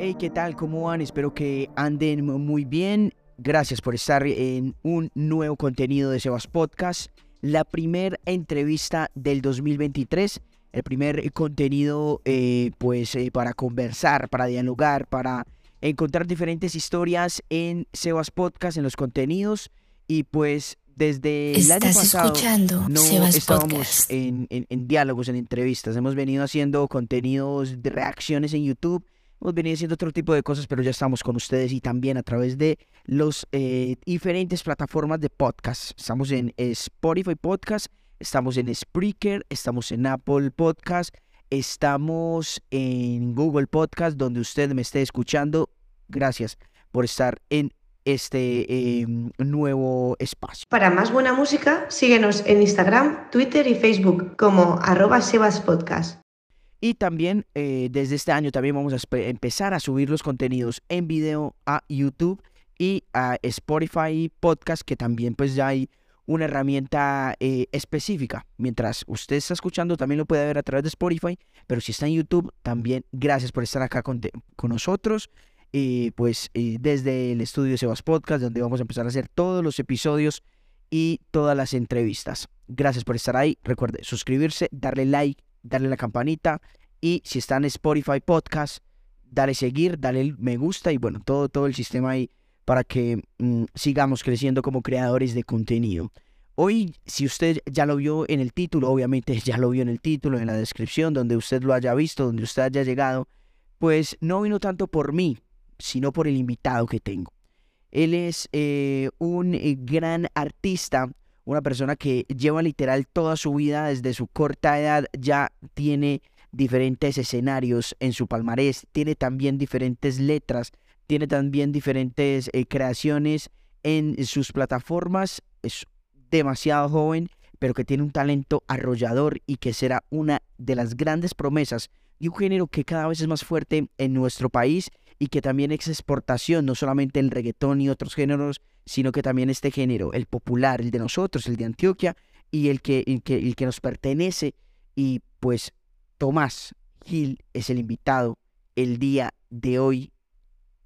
Hey, ¿qué tal? ¿Cómo van? Espero que anden muy bien. Gracias por estar en un nuevo contenido de Sebas Podcast. La primera entrevista del 2023. El primer contenido, eh, pues, eh, para conversar, para dialogar, para encontrar diferentes historias en Sebas Podcast, en los contenidos. Y pues, desde el año pasado escuchando no Sebas estábamos Podcast. en, en- en diálogos, en entrevistas. Hemos venido haciendo contenidos de reacciones en YouTube. Hemos venido haciendo otro tipo de cosas, pero ya estamos con ustedes y también a través de las diferentes plataformas de podcast. Estamos en Spotify Podcast, estamos en Spreaker, estamos en Apple Podcast, estamos en Google Podcast, donde usted me esté escuchando. Gracias por estar en este eh, nuevo espacio. Para más buena música, síguenos en Instagram, Twitter y Facebook como arroba sebaspodcast. Y también eh, desde este año también vamos a empezar a subir los contenidos en video a YouTube y a Spotify Podcast, que también pues ya hay una herramienta eh, específica. Mientras usted está escuchando, también lo puede ver a través de Spotify, pero si está en YouTube, también gracias por estar acá con, con nosotros. eh, pues desde el estudio Sebas Podcast, donde vamos a empezar a hacer todos los episodios y todas las entrevistas. Gracias por estar ahí. Recuerde suscribirse, darle like, darle la campanita y si está en Spotify Podcast, dale seguir, dale me gusta y bueno, todo, todo el sistema ahí para que mm, sigamos creciendo como creadores de contenido. Hoy, si usted ya lo vio en el título, obviamente ya lo vio en el título, en la descripción, donde usted lo haya visto, donde usted haya llegado, pues no vino tanto por mí, sino por el invitado que tengo. Él es eh, un eh, gran artista, una persona que lleva literal toda su vida desde su corta edad, ya tiene diferentes escenarios en su palmarés, tiene también diferentes letras, tiene también diferentes eh, creaciones en sus plataformas, es demasiado joven, pero que tiene un talento arrollador y que será una de las grandes promesas de un género que cada vez es más fuerte en nuestro país y que también es exportación, no solamente el reggaetón y otros géneros, sino que también este género, el popular, el de nosotros, el de Antioquia y el que, el que, el que nos pertenece. Y pues Tomás Gil es el invitado el día de hoy.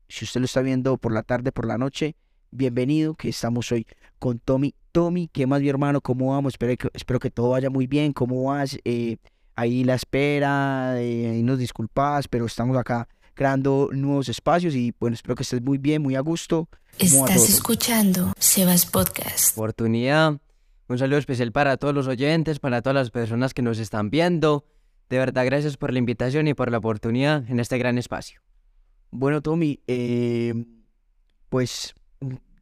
Si usted lo está viendo por la tarde, por la noche, bienvenido, que estamos hoy con Tommy. Tommy, ¿qué más, mi hermano? ¿Cómo vamos? Espero que, espero que todo vaya muy bien. ¿Cómo vas? Eh, ahí la espera, eh, ahí nos disculpas, pero estamos acá creando nuevos espacios y bueno, espero que estés muy bien, muy a gusto. ¿Cómo va Estás todo? escuchando Sebas Podcast. oportunidad. Un saludo especial para todos los oyentes, para todas las personas que nos están viendo. De verdad, gracias por la invitación y por la oportunidad en este gran espacio. Bueno, Tommy, eh, pues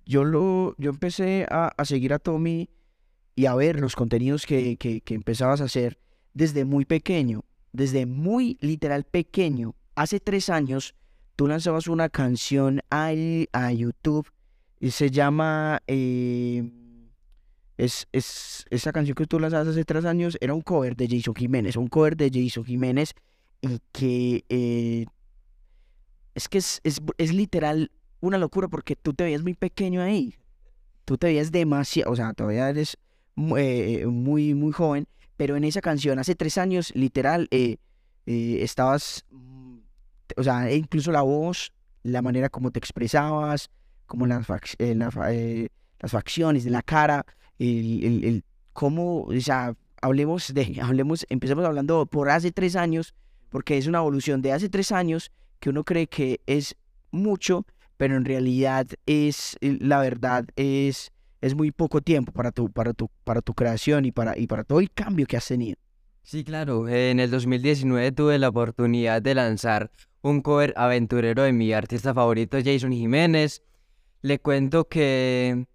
yo lo, yo empecé a, a seguir a Tommy y a ver los contenidos que, que, que empezabas a hacer desde muy pequeño, desde muy literal pequeño. Hace tres años tú lanzabas una canción a YouTube y se llama, eh, es, es, esa canción que tú lanzabas hace tres años era un cover de Jason Jiménez, un cover de Jason Jiménez y que eh, es que es, es, es literal una locura porque tú te veías muy pequeño ahí. Tú te veías demasiado, o sea, todavía eres eh, muy, muy joven, pero en esa canción hace tres años, literal, eh, eh, estabas, mm, o sea, e incluso la voz, la manera como te expresabas, como las, fac- eh, las facciones la cara, el, el, el cómo, o sea, hablemos de, hablemos, empecemos hablando por hace tres años, porque es una evolución de hace tres años que uno cree que es mucho, pero en realidad es, la verdad, es, es muy poco tiempo para tu, para tu, para tu creación y para, y para todo el cambio que has tenido. Sí, claro. En el 2019 tuve la oportunidad de lanzar un cover aventurero de mi artista favorito, Jason Jiménez. Le cuento que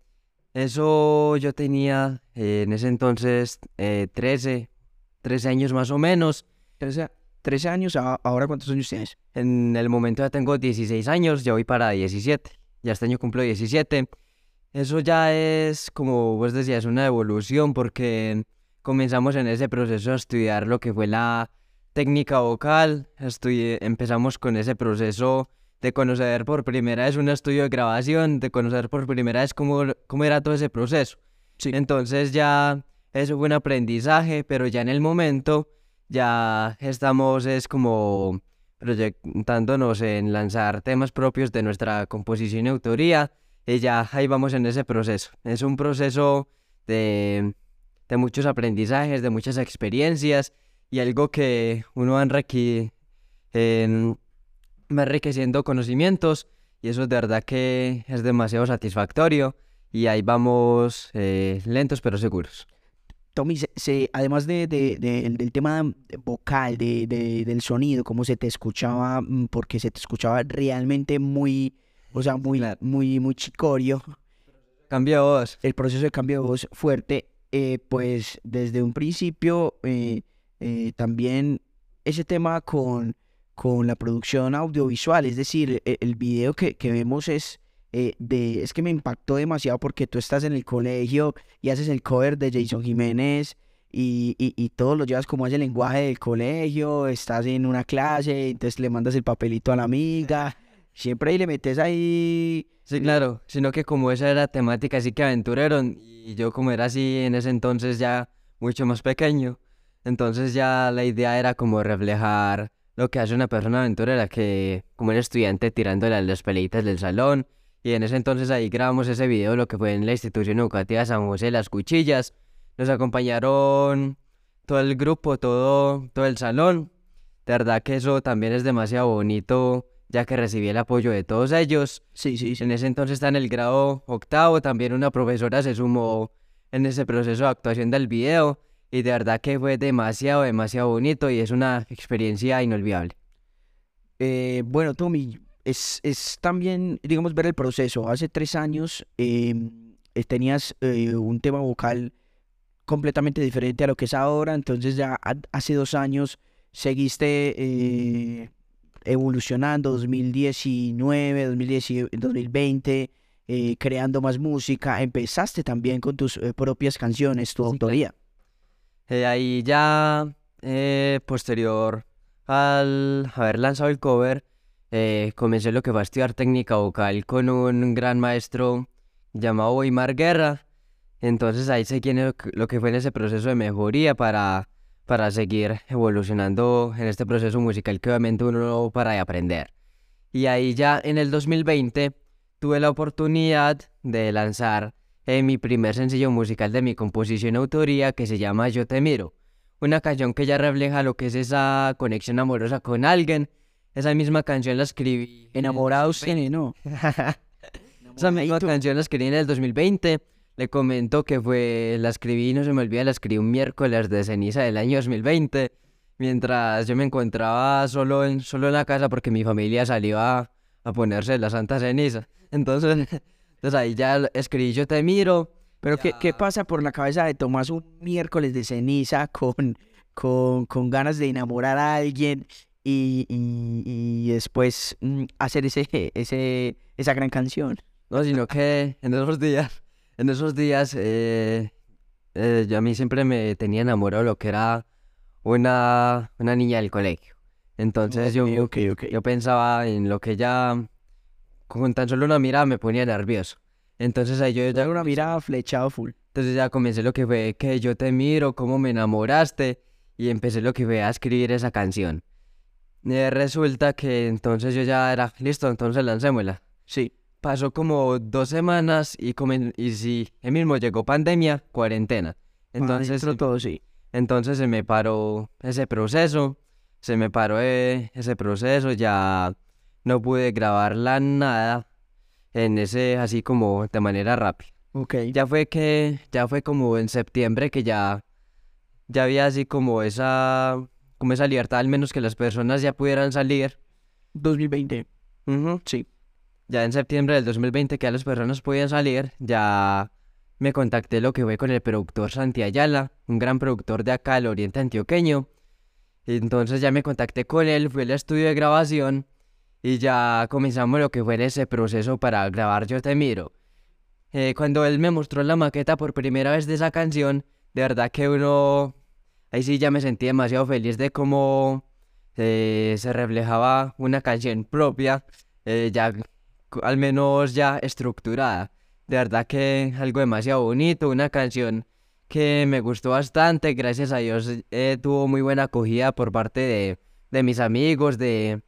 eso yo tenía eh, en ese entonces eh, 13, 13 años más o menos. 13, 13 años, ahora cuántos años tienes? En el momento ya tengo 16 años, ya voy para 17. Ya este año cumplo 17. Eso ya es, como vos decías, una evolución porque comenzamos en ese proceso a estudiar lo que fue la técnica vocal. Estudi- empezamos con ese proceso de conocer por primera vez un estudio de grabación, de conocer por primera vez cómo, cómo era todo ese proceso. Sí. Entonces ya eso fue un aprendizaje, pero ya en el momento ya estamos es como proyectándonos en lanzar temas propios de nuestra composición y autoría y ya ahí vamos en ese proceso. Es un proceso de, de muchos aprendizajes, de muchas experiencias y algo que uno va enrique, en, va enriqueciendo conocimientos y eso de verdad que es demasiado satisfactorio y ahí vamos eh, lentos pero seguros. Tommy, se, se- además de, de- de- del tema vocal, de, de- del sonido, cómo se te escuchaba, mm, porque se te escuchaba realmente muy, o sea, muy, muy, muy chicorio, Cambia voz. el proceso de cambio de voz fuerte, eh, pues desde un principio eh, eh, también ese tema con, con la producción audiovisual, es decir, e- el, video que, que vemos es, eh, de, es que me impactó demasiado porque tú estás en el colegio y haces el cover de Jason Jiménez y, y, y todo lo llevas como ese lenguaje del colegio, estás en una clase, entonces le mandas el papelito a la amiga, siempre ahí le metes ahí... Sí, claro, sino que como esa era temática así que aventurero y yo como era así en ese entonces ya mucho más pequeño, entonces ya la idea era como reflejar lo que hace una persona aventurera, que como un estudiante tirándole a las peleitas del salón y en ese entonces ahí grabamos ese video, lo que fue en la institución educativa San José de Las Cuchillas, nos acompañaron todo el grupo, todo, todo el salón, de verdad que eso también es demasiado bonito ya que recibí el apoyo de todos ellos. Sí, sí, sí. En ese entonces está en el grado octavo, también una profesora se sumó en ese proceso de actuación del video y de verdad que fue demasiado, demasiado bonito y es una experiencia inolvidable. Eh, bueno, Tommy, es, es también, digamos, ver el proceso. Hace tres años em, eh, tenías eh, un tema vocal completamente diferente a lo que es ahora, entonces ya ha- hace dos años seguiste evolucionando, 2019, 2010, 2020, eh, creando más música, empezaste también con tus eh, propias canciones, tu Sí, claro. autoría. Eh, ahí ya, eh, posterior al haber lanzado el cover, comencé lo que fue a estudiar técnica vocal con un gran maestro llamado Weimar Guerra. Entonces ahí en lo que- lo que fue en ese proceso de mejoría para, para seguir evolucionando en este proceso musical que obviamente uno no para de aprender. Y ahí ya en el 2020 tuve la oportunidad de lanzar eh, mi primer sencillo musical de mi composición y autoría que se llama Yo te miro. Una canción que ya refleja lo que es esa conexión amorosa con alguien. Esa misma canción la escribí. Enamorados 2020. tiene, ¿no? Esa misma canción la escribí en el 2020. Le comento que fue, la escribí, no se me olvida, la escribí un miércoles de ceniza del año 2020. Mientras yo me encontraba solo en, solo en la casa porque mi familia salió a, a ponerse la santa ceniza. Entonces, entonces ahí ya escribí Yo te miro. Pero ¿qué, qué pasa por la cabeza de Tomás un miércoles de ceniza con, con, con ganas de enamorar a alguien y, y, y después mm, hacer ese, ese, esa gran canción? No, sino que en esos días, en esos días, eh, eh, yo a mí siempre me tenía enamorado lo que era una, una niña del colegio. Entonces yo, yo pensaba en lo que ella, con tan solo una mirada me ponía nervioso. Entonces ahí yo ya, una mirada flechado full. entonces ya comencé lo que fue que yo te miro, cómo me enamoraste y empecé lo que fue a escribir esa canción. Eh, resulta que entonces yo ya era, listo, entonces lancémosla. Sí. Pasó como dos semanas y, comen- y sí, el mismo llegó pandemia, cuarentena. Entonces, todo, sí. entonces se me paró ese proceso, se me paró eh, ese proceso, ya no pude grabarla nada en ese, así como de manera rápida. Ok. Ya fue que, ya fue como en septiembre que ya, ya había así como esa, como esa libertad, al menos que las personas ya pudieran salir. 2020. Ujú. Sí. Ya en septiembre del 2020 que ya las personas podían salir, ya me contacté lo que fue con el productor Santi Ayala, un gran productor de acá del Oriente Antioqueño. Entonces ya me contacté con él, fui al estudio de grabación y ya comenzamos lo que fue ese proceso para grabar Yo Te Miro. Eh, cuando él me mostró la maqueta por primera vez de esa canción, de verdad que uno... Ahí sí ya me sentí demasiado feliz de cómo eh, se reflejaba una canción propia, eh, ya al menos ya estructurada. De verdad que algo demasiado bonito, una canción que me gustó bastante, gracias a Dios eh, tuvo muy buena acogida por parte de, de mis amigos, de,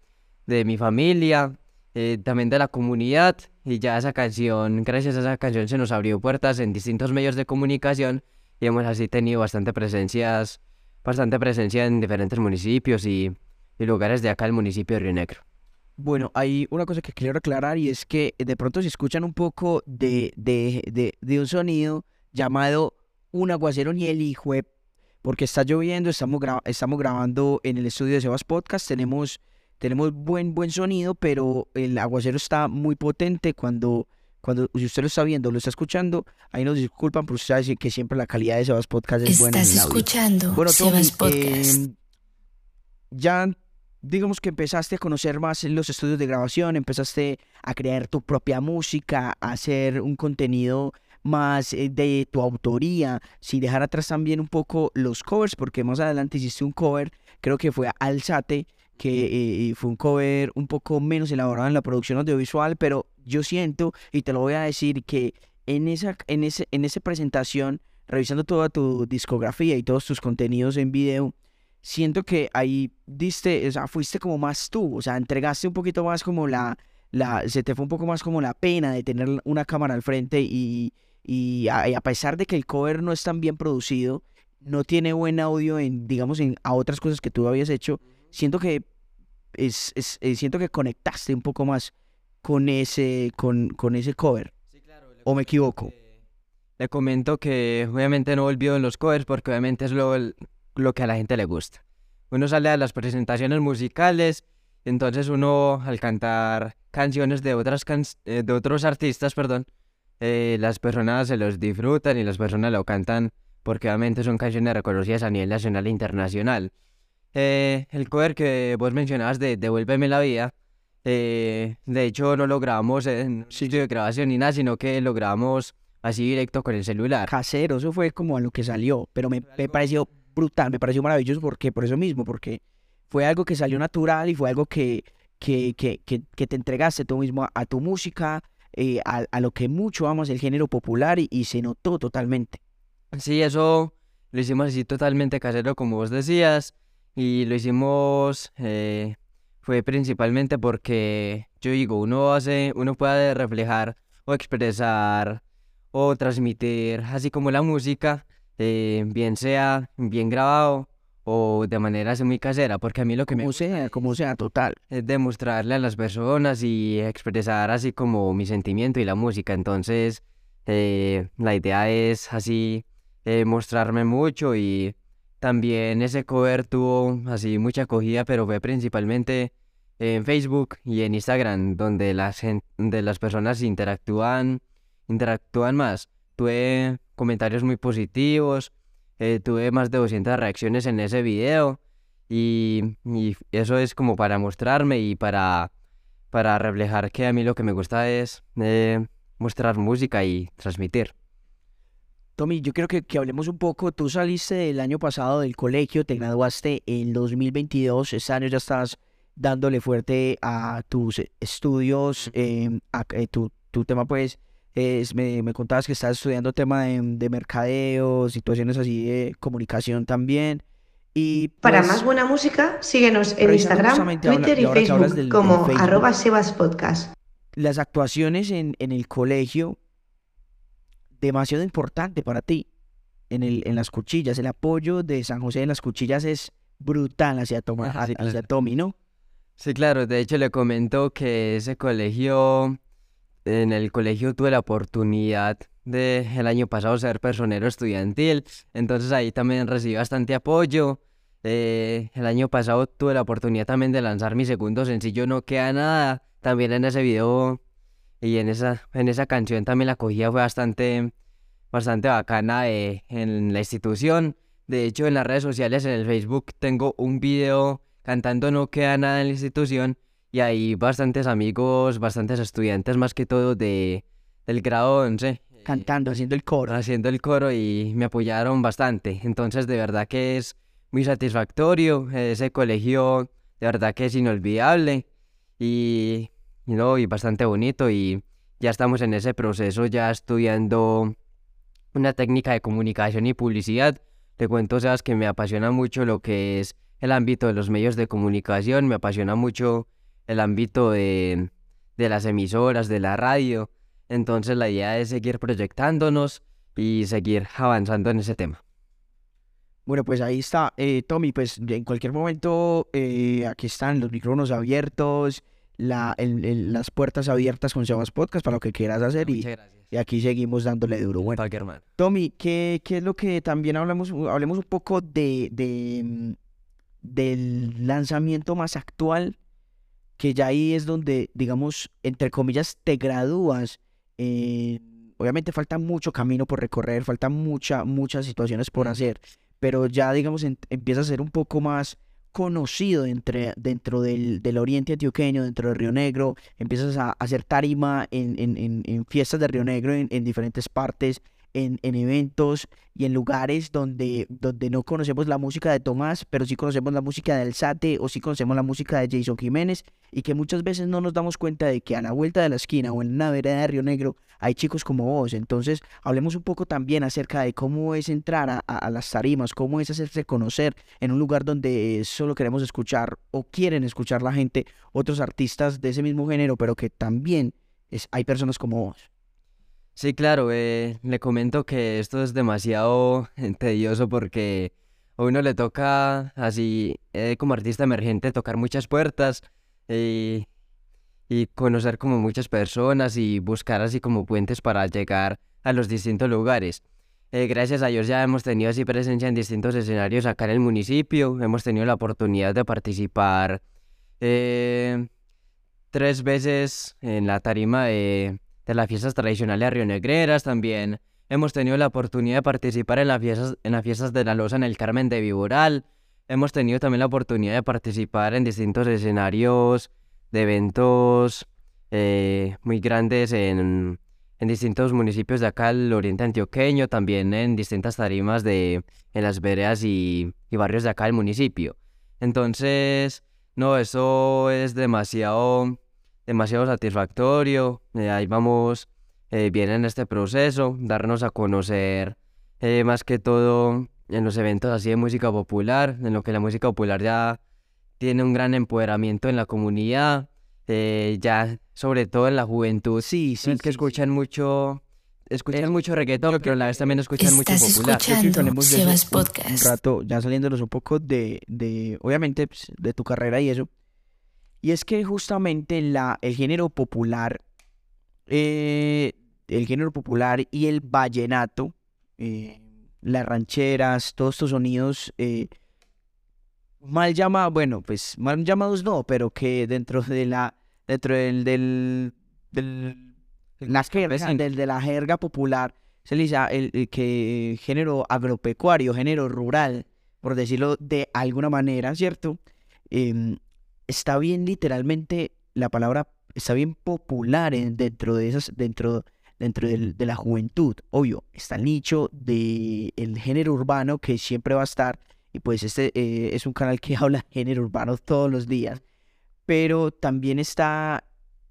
de mi familia, eh, también de la comunidad y ya esa canción, gracias a esa canción se nos abrió puertas en distintos medios de comunicación y hemos así tenido bastante presencias, bastante presencia en diferentes municipios y, lugares de acá del municipio de Río Negro. Bueno, hay una cosa que quiero aclarar y es que de pronto si escuchan un poco de, de, de, de un sonido llamado un aguacero ni el hijo, porque está lloviendo, estamos, gra- estamos grabando en el estudio de Sebas Podcast, tenemos, tenemos buen, buen sonido, pero el aguacero está muy potente cuando, cuando si usted lo está viendo, lo está escuchando, ahí nos disculpan, pero usted sabe que siempre la calidad de Sebas Podcast es buena. Estás el audio. escuchando Bueno, Tommy, Sebas Podcast. em, ya digamos que empezaste a conocer más en los estudios de grabación, empezaste a crear tu propia música, a hacer un contenido más eh, de tu autoría, sin dejar atrás también un poco los covers, porque más adelante hiciste un cover, creo que fue Alzate, que eh, fue un cover un poco menos elaborado en la producción audiovisual, pero yo siento, y te lo voy a decir, que en esa, en ese, en esa presentación, revisando toda tu discografía y todos tus contenidos en video, siento que ahí diste, o sea, fuiste como más tú, o sea, entregaste un poquito más como la, la, se te fue un poco más como la pena de tener una cámara al frente y, y a, y a pesar de que el cover no es tan bien producido, no tiene buen audio en, digamos, en a otras cosas que tú habías hecho, siento que es, es- eh, siento que conectaste un poco más con ese, con, con ese cover. ¿O me equivoco? Le comento que obviamente no volvió en los covers porque obviamente es lo, lo que a la gente le gusta. Uno sale a las presentaciones musicales, entonces uno al cantar canciones de, otras can- eh, de otros artistas, perdón, eh, las personas se los disfrutan y las personas lo cantan porque obviamente son canciones reconocidas a nivel nacional e internacional. Eh, el cover que vos mencionabas de Devuélveme la vida, eh, de hecho no lo grabamos en sitio de grabación ni nada, sino que lo grabamos así directo con el celular. casero, eso fue como a lo que salió, pero me, me pareció brutal, me pareció maravilloso porque por eso mismo, porque fue algo que salió natural y fue algo que, que, que, que, te entregaste tú mismo a, tu música, eh, a, a lo que mucho amas el género popular y, y se notó totalmente. Sí, eso lo hicimos así totalmente casero, como vos decías, y lo hicimos eh, fue principalmente porque yo digo, uno hace, uno puede reflejar o expresar o transmitir así como la música, eh, bien sea bien grabado o de manera así muy casera, porque a mí lo que me Como sea, como sea, total. es demostrarle a las personas y expresar así como mi sentimiento y la música. Entonces, eh, la idea es así eh, mostrarme mucho y también ese cover tuvo así mucha acogida, pero fue principalmente en Facebook y en Instagram, donde las, las personas interactúan, interactúan más. Tuve comentarios muy positivos, eh, tuve más de 200 reacciones en ese video. Y, y eso es como para mostrarme y para, para reflejar que a mí lo que me gusta es eh, mostrar música y transmitir. Tommy, yo quiero que, que hablemos un poco. Tú saliste del año pasado del colegio, te graduaste en 2022. Este año ya estás dándole fuerte a tus estudios. eh, a- eh, tu, tu tema, pues, es, me, me contabas que estás estudiando tema de, de mercadeo, situaciones así de comunicación también. Y Para pues, más buena música, síguenos en Instagram, Twitter y Facebook del- del como Facebook. arroba Sebas Podcast. las actuaciones en, en el colegio, demasiado importante para ti. En, el, en las cuchillas, el apoyo de San José en las cuchillas es brutal hacia, Toma- sí, hacia claro. Tommy, ¿no? Sí, claro, de hecho le comento que ese colegio, en el colegio tuve la oportunidad de el año pasado ser personero estudiantil, entonces ahí también recibí bastante apoyo. Eh, el año pasado tuve la oportunidad también de lanzar mi segundo sencillo No Queda Nada, también en ese video y en esa, en esa canción también la acogida fue bastante, bastante bacana eh, en la institución. De hecho, en las redes sociales, en el Facebook, tengo un video cantando No Queda Nada en la institución y hay bastantes amigos, bastantes estudiantes más que todo de, del grado 11 eh, Cantando, haciendo el coro. haciendo el coro y me apoyaron bastante. Entonces, de verdad que es muy satisfactorio. Ese colegio, de verdad que es inolvidable y, y no, y bastante bonito. Y ya estamos en ese proceso, ya estudiando una técnica de comunicación y publicidad. Te cuento, Sebas, que me apasiona mucho lo que es el ámbito de los medios de comunicación, me apasiona mucho el ámbito de, de las emisoras, de la radio. Entonces la idea es seguir proyectándonos y seguir avanzando en ese tema. Bueno, pues ahí está, eh, Tommy, pues en cualquier momento eh, aquí están los micrófonos abiertos, la, el- el- las puertas abiertas con Sebas Podcast para lo que quieras hacer y, aquí seguimos dándole duro. Bueno. Tommy, ¿qué, qué es lo que también hablamos? Hablemos un poco de, de, del lanzamiento más actual, que ya ahí es donde, digamos, entre comillas, te gradúas. eh, obviamente falta mucho camino por recorrer, faltan mucha, muchas situaciones por hacer, pero ya, digamos, en- empieza a ser un poco más conocido entre, dentro del, del oriente antioqueño, dentro de Río Negro, empiezas a hacer tarima en, en, en, en fiestas de Río Negro en diferentes partes, en, en eventos y en lugares donde, donde no conocemos la música de Tomás, pero sí conocemos la música de Alzate o sí conocemos la música de Jason Jiménez y que muchas veces no nos damos cuenta de que a la vuelta de la esquina o en una vereda de Río Negro hay chicos como vos. Entonces, hablemos un poco también acerca de cómo es entrar a, a- a las tarimas, cómo es hacerse conocer en un lugar donde solo queremos escuchar o quieren escuchar la gente otros artistas de ese mismo género, pero que también es, hay personas como vos. Sí, claro, eh, le comento que esto es demasiado tedioso porque a uno le toca, así eh, como artista emergente, tocar muchas puertas y, y conocer como muchas personas y buscar así como puentes para llegar a los distintos lugares. Eh, gracias a Dios ya hemos tenido así presencia en distintos escenarios acá en el municipio, hemos tenido la oportunidad de participar eh, tres veces en la tarima de de las fiestas tradicionales rionegreras también. Hemos tenido la oportunidad de participar en las fiestas, en las fiestas de la Loza en el Carmen de Viboral. Hemos tenido también la oportunidad de participar en distintos escenarios de eventos eh, muy grandes en, en distintos municipios de acá del oriente antioqueño, también en distintas tarimas de en las veredas y, y barrios de acá del municipio. Entonces, no, eso es demasiado demasiado satisfactorio. eh, ahí vamos eh, bien en este proceso, darnos a conocer eh, más que todo en los eventos así de música popular, en lo que la música popular ya tiene un gran empoderamiento en la comunidad, eh, ya sobre todo en la juventud. Sí, sí, que sí, sí. escuchan mucho, escuchan Es- mucho reggaetón, pero a la vez también escuchan mucho Estás popular. escuchando- Sebas un- Podcast. Un rato, ya saliéndonos un poco de, de obviamente, pues, de tu carrera y eso. Y es que justamente la, el género popular, eh, el género popular y el vallenato, eh, las rancheras, todos estos sonidos eh, mal llamados, bueno, pues mal llamados no, pero que dentro de la, dentro del, del, del la jerga, campesino. del- de la jerga popular, se le dice el, el que género agropecuario, género rural, por decirlo de alguna manera, ¿cierto? Em, está bien literalmente la palabra está bien popular en- dentro de esas dentro dentro del- de la juventud. Obvio está el nicho de el género urbano que siempre va a estar y pues este eh, es un canal que habla género urbano todos los días pero también está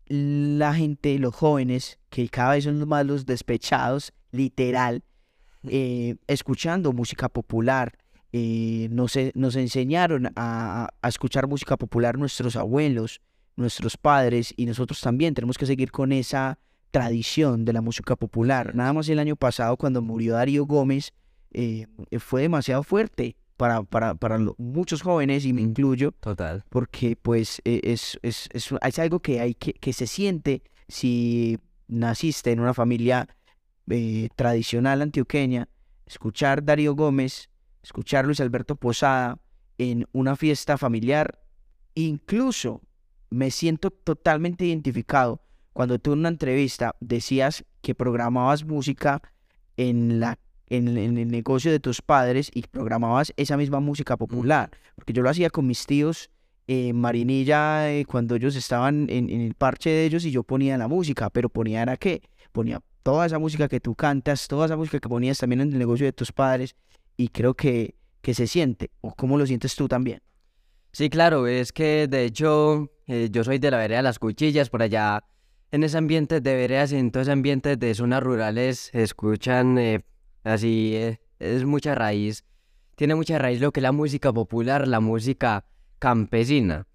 la gente los jóvenes que cada vez son más los despechados literal eh, escuchando música popular eh, nos, e- nos enseñaron a, a escuchar música popular nuestros abuelos, nuestros padres, y nosotros también tenemos que seguir con esa tradición de la música popular. Nada más el año pasado, cuando murió Darío Gómez, eh, fue demasiado fuerte para, para, para lo- muchos jóvenes, y me Mm. incluyo, Total. porque pues eh, es, es, es, es algo que, hay que, que se siente si naciste en una familia eh, tradicional antioqueña, escuchar Darío Gómez, escuchar Luis Alberto Posada en una fiesta familiar, incluso me siento totalmente identificado cuando tú en una entrevista decías que programabas música en la en, en el negocio de tus padres y programabas esa misma música popular, porque yo lo hacía con mis tíos en Marinilla eh, cuando ellos estaban en, en el parche de ellos y yo ponía la música, pero ponía era qué, ponía toda esa música que tú cantas, toda esa música que ponías también en el negocio de tus padres y creo que, que se siente, o cómo lo sientes tú también. Sí, claro, es que de hecho eh, yo soy de la vereda de las cuchillas, por allá en ese ambiente de veredas y en todo ese ambiente de zonas rurales escuchan eh, así, eh, es mucha raíz, tiene mucha raíz lo que es la música popular, la música campesina.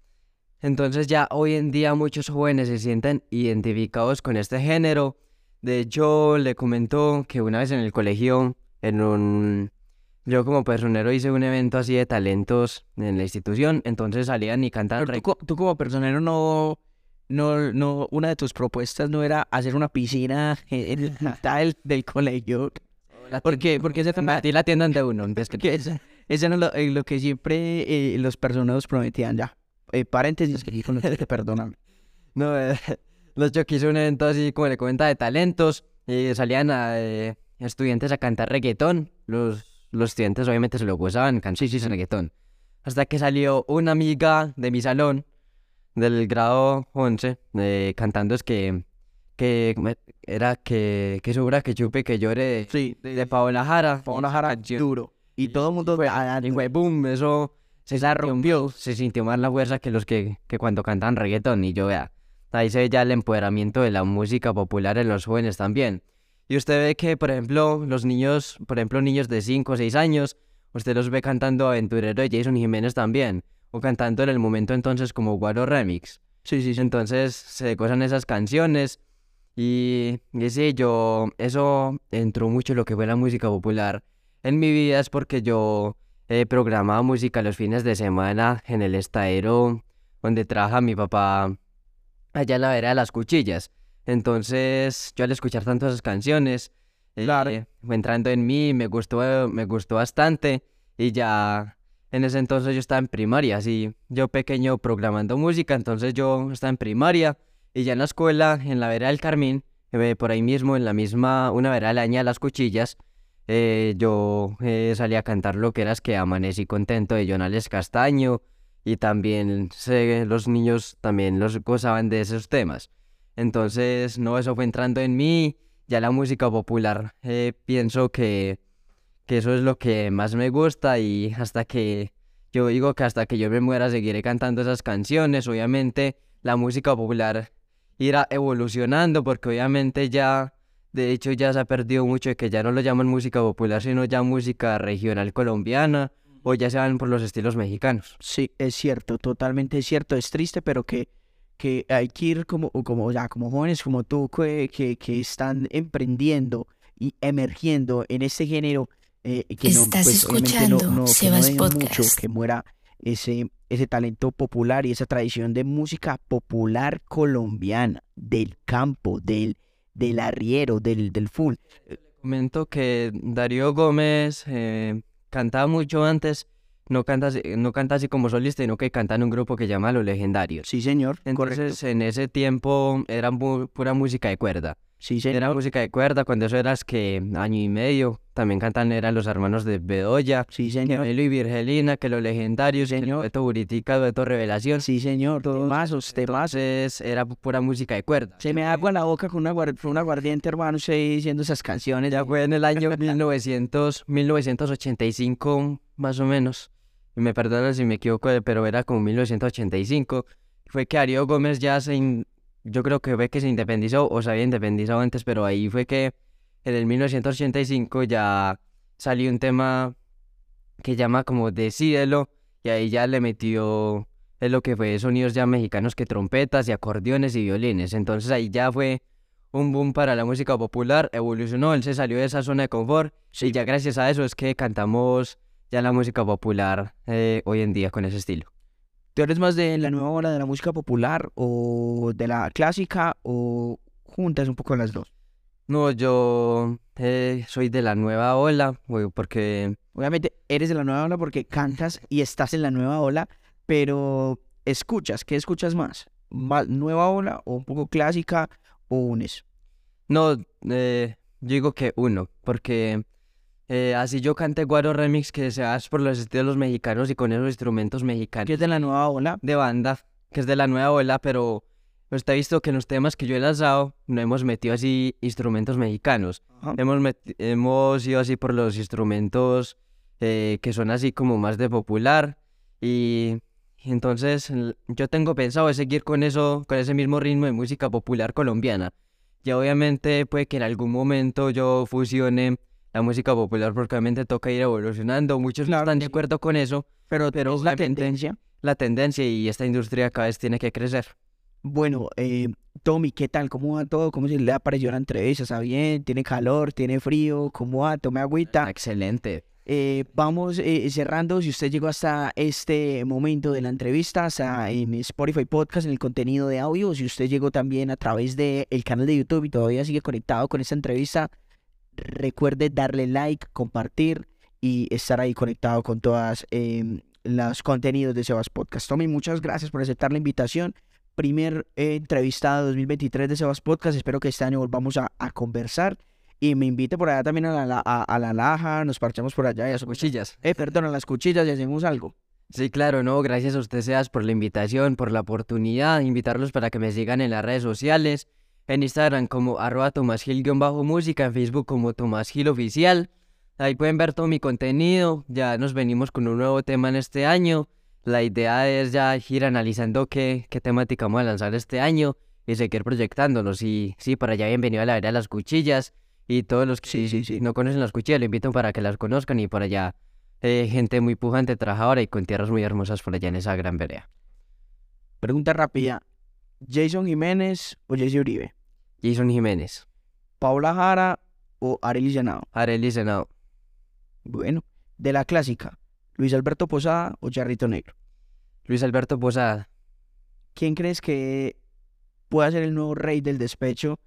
Entonces ya hoy en día muchos jóvenes se sienten identificados con este género. De hecho, le comentó que una vez en el colegio, en un... Yo como personero hice un evento así de talentos en la institución, entonces salían y cantaban... Pero tú, co- tú como personero no, no, no, una de tus propuestas no era hacer una piscina en la mitad del, colegio. ¿Por qué? Porque ese A ti la tiendan de uno, entonces que... que esa, esa era lo, eh, lo que siempre eh, los personeros prometían ya. Eh, paréntesis que con lo que perdóname. No, eh, los yo quise un evento así como le comenta de talentos salían a, estudiantes a cantar reggaetón. Los, los estudiantes obviamente se lo gozaban, cantar sí, reggaetón. Hasta que salió una amiga de mi salón, del grado 11, eh, cantando es que, que era que, que sobra, que chupe, que llore Sí, de, de Paola Jara. Paola Jara duro. Y todo el mundo... Y güey, boom, eso se la rompió. Se sintió más la fuerza que los que, que cuando cantan reggaetón. Y yo vea, ahí se ve ya el empoderamiento de la música popular en los jóvenes también. Y usted ve que, por ejemplo, los niños, por ejemplo, niños de 5 o 6 años, usted los ve cantando Aventurero de Jason Jiménez también. O cantando en el momento entonces como Guaro Remix. Sí, sí, sí. Entonces se gozan esas canciones. Y, y sí, yo, eso entró mucho en lo que fue la música popular en mi vida es porque yo eh, programaba música los fines de semana en el estadero donde trabaja mi papá allá en la vera de las cuchillas. Entonces, yo al escuchar tanto esas canciones, eh, Claro. fue entrando en mí, me gustó, me gustó bastante y ya en ese entonces yo estaba en primaria, así yo pequeño programando música, entonces yo estaba en primaria y ya en la escuela, en la vera del Carmín, eh, por ahí mismo, en la misma, una vera de la Aña de las Cuchillas, eh, yo eh, salí a cantar lo que era es que amanecí contento de Jonales Castaño y también sé, los niños también los gozaban de esos temas. Entonces, no, eso fue entrando en mí, ya la música popular, eh, pienso que, que eso es lo que más me gusta y hasta que, yo digo que hasta que yo me muera seguiré cantando esas canciones, obviamente la música popular irá evolucionando porque obviamente ya, de hecho ya se ha perdido mucho de que ya no lo llaman música popular, sino ya música regional colombiana o ya se van por los estilos mexicanos. Sí, es cierto, totalmente cierto. Es triste, pero que, que hay que ir como, como, ya, como jóvenes como tú que, que, que están emprendiendo y emergiendo en este género. eh, que no, pues, escuchando no, que no Sebas dejen mucho que muera ese, ese talento popular y esa tradición de música popular colombiana, del campo, del, del arriero, del, del full. Comento que Darío Gómez eh, cantaba mucho antes, no canta, así- no canta así como solista, sino que canta en un grupo que llama Los Legendarios. Sí, señor. Entonces, correcto. en ese tiempo era mu- pura música de cuerda. Sí, señor. Era música de cuerda, cuando eso eras que año y medio. También cantan, eran los hermanos de Bedoya, Sí, señor. Camilo y Virgelina, que los legendarios, Señor. dueto Buritica, dueto Revelación. Sí, señor. Temazos, temazos. Entonces era pu- pura música de cuerda. Se me agua la boca con una guar- con un aguardiente, hermano, usted diciendo esas canciones. Ya fue en el año 1900, 1985, más o menos. Y me perdonan si me equivoco, eh, pero era como 1985. Fue que Darío Gómez ya se... in- Yo creo que fue que se independizó, o se había independizado antes, pero ahí fue que en el 1985 ya salió un tema que llama como Decídelo, y ahí ya le metió es lo que fue sonidos ya mexicanos que trompetas y acordeones y violines. Entonces ahí ya fue un boom para la música popular, evolucionó, él se salió de esa zona de confort y ya gracias a eso es que cantamos ya la música popular eh, hoy en día con ese estilo. ¿Tú eres más de la nueva ola de la música popular o de la clásica o juntas un poco las dos? No, yo eh, soy de la nueva ola, porque Obviamente eres de la nueva ola porque cantas y estás en la nueva ola, pero escuchas, ¿qué escuchas más? ¿Más nueva ola o un poco clásica o unes? no, eh, yo digo que uno, porque eh, así yo cante Guaro Remix que se hace por los estilos mexicanos y con esos instrumentos mexicanos. ¿Qué es de la nueva ola? de banda, que es de la nueva ola, pero usted ha visto que en los temas que yo he lanzado no hemos metido así instrumentos mexicanos. Ajá. Hemos, met- hemos ido así por los instrumentos eh, que son así como más de popular y, y entonces yo tengo pensado de seguir con eso, con ese mismo ritmo de música popular colombiana. Ya obviamente puede que en algún momento yo fusione la música popular porque obviamente toca ir evolucionando, muchos no Claro están de acuerdo con eso, Pero, pero es la tendencia. la tendencia y esta industria cada vez tiene que crecer. Bueno, eh, Tommy, ¿qué tal? ¿Cómo va todo? ¿Cómo se le apareció la entrevista? ¿Está bien? ¿Tiene calor? ¿Tiene frío? ¿Cómo va? Tome agüita. Excelente. Eh, vamos eh, cerrando. Si usted llegó hasta este momento de la entrevista, hasta en Spotify Podcast, en el contenido de audio, si usted llegó también a través del canal de YouTube y todavía sigue conectado con esta entrevista, recuerde darle like, compartir y estar ahí conectado con todas em, los contenidos de Sebas Podcast. Tommy, muchas gracias por aceptar la invitación. Primer eh, entrevista 2023 de Sebas Podcast. Espero que este año volvamos a, a conversar y me invite por allá también a la, a, a la laja, nos parchamos por allá y a su Cuchillas. Eh, perdón, a las cuchillas y hacemos algo. Sí, claro, no, gracias a usted Seas por la invitación, por la oportunidad, invitarlos para que me sigan en las redes sociales, en Instagram como arroba bajo música en Facebook como Tomás Gil Oficial. Ahí pueden ver todo mi contenido, ya nos venimos con un nuevo tema en este año. La idea es ya ir analizando qué, qué temática vamos a lanzar este año y seguir proyectándonos. Y sí, para allá bienvenido a la era de las cuchillas. Y todos los que Sí, sí, sí. no conocen las cuchillas, le invito para que las conozcan y por allá eh, gente muy pujante, trabajadora y con tierras muy hermosas por allá en esa gran vereda. Pregunta rápida. ¿Jason Jiménez o Jesse Uribe? Jason Jiménez, ¿Paula Jara o Arely Llanado? Arely Senado, Bueno, de la clásica. ¿Luis Alberto Posada o Charrito Negro? Luis Alberto Posada, ¿Quién crees que pueda ser el nuevo rey del despecho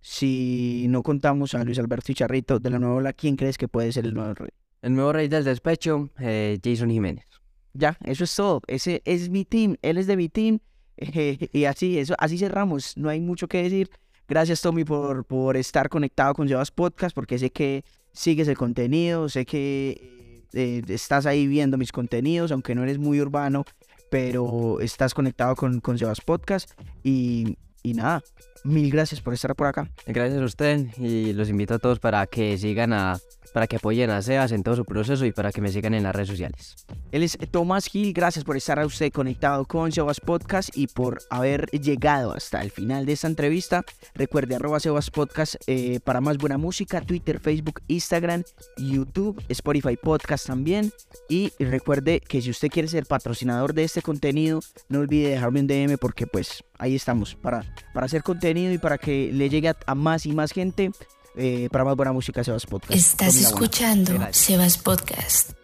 si no contamos a Luis Alberto y Charrito de la nueva ola? ¿Quién crees que puede ser el nuevo rey? el nuevo rey del despecho, eh, Jason Jiménez. Ya, eso es todo. Ese es mi team. Él es de mi team. Eh, y así, eso, así cerramos. No hay mucho que decir. Gracias, Tommy, por, por estar conectado con Llevas Podcast, porque sé que sigues el contenido, sé que eh, estás ahí viendo mis contenidos, aunque no eres muy urbano, pero estás conectado con, con Sebas Podcast. Y, y nada, mil gracias por estar por acá. Gracias a usted y los invito a todos para que sigan a, para que apoyen a Sebas en todo su proceso y para que me sigan en las redes sociales. Él es Tomás Gil, gracias por estar a usted conectado con Sebas Podcast y por haber llegado hasta el final de esta entrevista. Recuerde arroba Sebas Podcast eh, para más buena música, Twitter, Facebook, Instagram, YouTube, Spotify Podcast también. Y recuerde que si usted quiere ser patrocinador de este contenido, no olvide dejarme un DM porque pues ahí estamos para, para hacer contenido y para que le llegue a, a más y más gente. Eh, para más buena música, Sebas Podcast. Estás escuchando. Sebas Podcast.